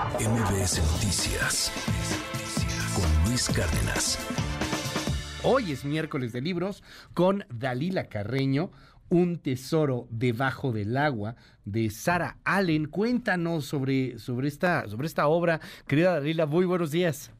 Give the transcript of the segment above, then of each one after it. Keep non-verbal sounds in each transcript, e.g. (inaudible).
MBS Noticias con Luis Cárdenas. Hoy es miércoles de libros con Dalila Carreño, Un tesoro debajo del agua de Sara Allen. Cuéntanos sobre, sobre, esta, sobre esta obra. Querida Dalila, muy buenos días.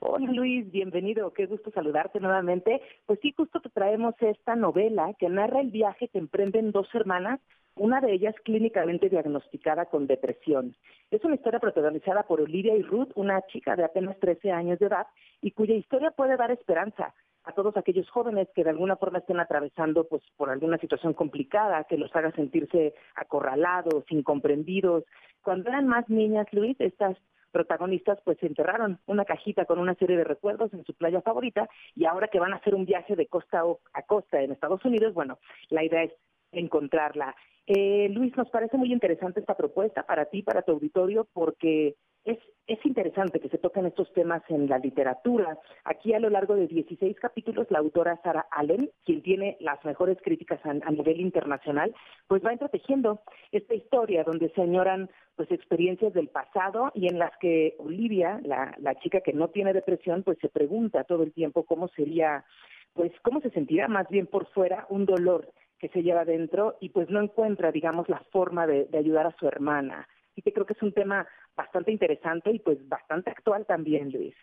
Hola Luis, bienvenido, qué gusto saludarte nuevamente. Pues sí, justo te traemos esta novela que narra el viaje que emprenden dos hermanas, una de ellas clínicamente diagnosticada con depresión. Es una historia protagonizada por Olivia y Ruth, una chica de apenas 13 años de edad, y cuya historia puede dar esperanza a todos aquellos jóvenes que de alguna forma estén atravesando pues por alguna situación complicada que los haga sentirse acorralados, incomprendidos. Cuando eran más niñas, Luis, estas protagonistas pues enterraron una cajita con una serie de recuerdos en su playa favorita y ahora que van a hacer un viaje de costa a costa en Estados Unidos, bueno, la idea es encontrarla. Eh, Luis, nos parece muy interesante esta propuesta para ti, para tu auditorio, porque es, es interesante que se toquen estos temas en la literatura. Aquí a lo largo de 16 capítulos, la autora Sara Allen, quien tiene las mejores críticas a, nivel internacional, pues va entretejiendo esta historia donde se añoran pues experiencias del pasado y en las que Olivia, la, la chica que no tiene depresión, pues se pregunta todo el tiempo cómo sería, pues cómo se sentirá más bien por fuera un dolor que se lleva dentro y pues no encuentra, digamos, la forma de, ayudar a su hermana. Y que creo que es un tema bastante interesante y pues bastante actual también, Luis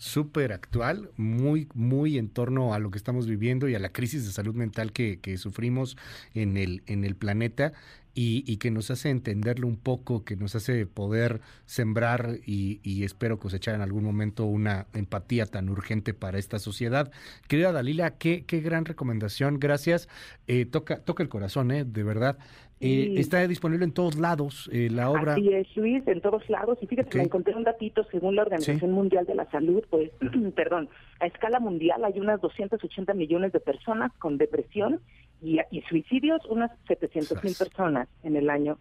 súper actual, muy, muy en torno a lo que estamos viviendo y a la crisis de salud mental que, que sufrimos en el, en el planeta y, y, que nos hace entenderlo un poco, que nos hace poder sembrar y, y, espero cosechar en algún momento una empatía tan urgente para esta sociedad. Querida Dalila, qué, qué gran recomendación, gracias. Eh, toca, toca el corazón, eh, de verdad. Eh, está disponible en todos lados eh, la obra. Así es, Luis, en todos lados. Y fíjate, okay. me encontré un datito, según la Organización ¿Sí? Mundial de la Salud, pues, (clears throat) perdón, a escala mundial hay unas 280 millones de personas con depresión y, y suicidios, unas 700 mil personas en el año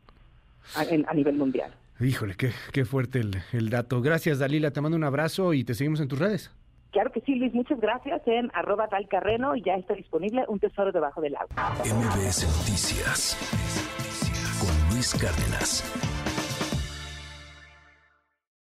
a, en, a nivel mundial. Híjole, qué, qué fuerte el, el dato. Gracias, Dalila. Te mando un abrazo y te seguimos en tus redes. Claro que sí, Luis, muchas gracias en arroba talcarreno y ya está disponible un tesoro debajo del agua. MBS Noticias con Luis Cárdenas.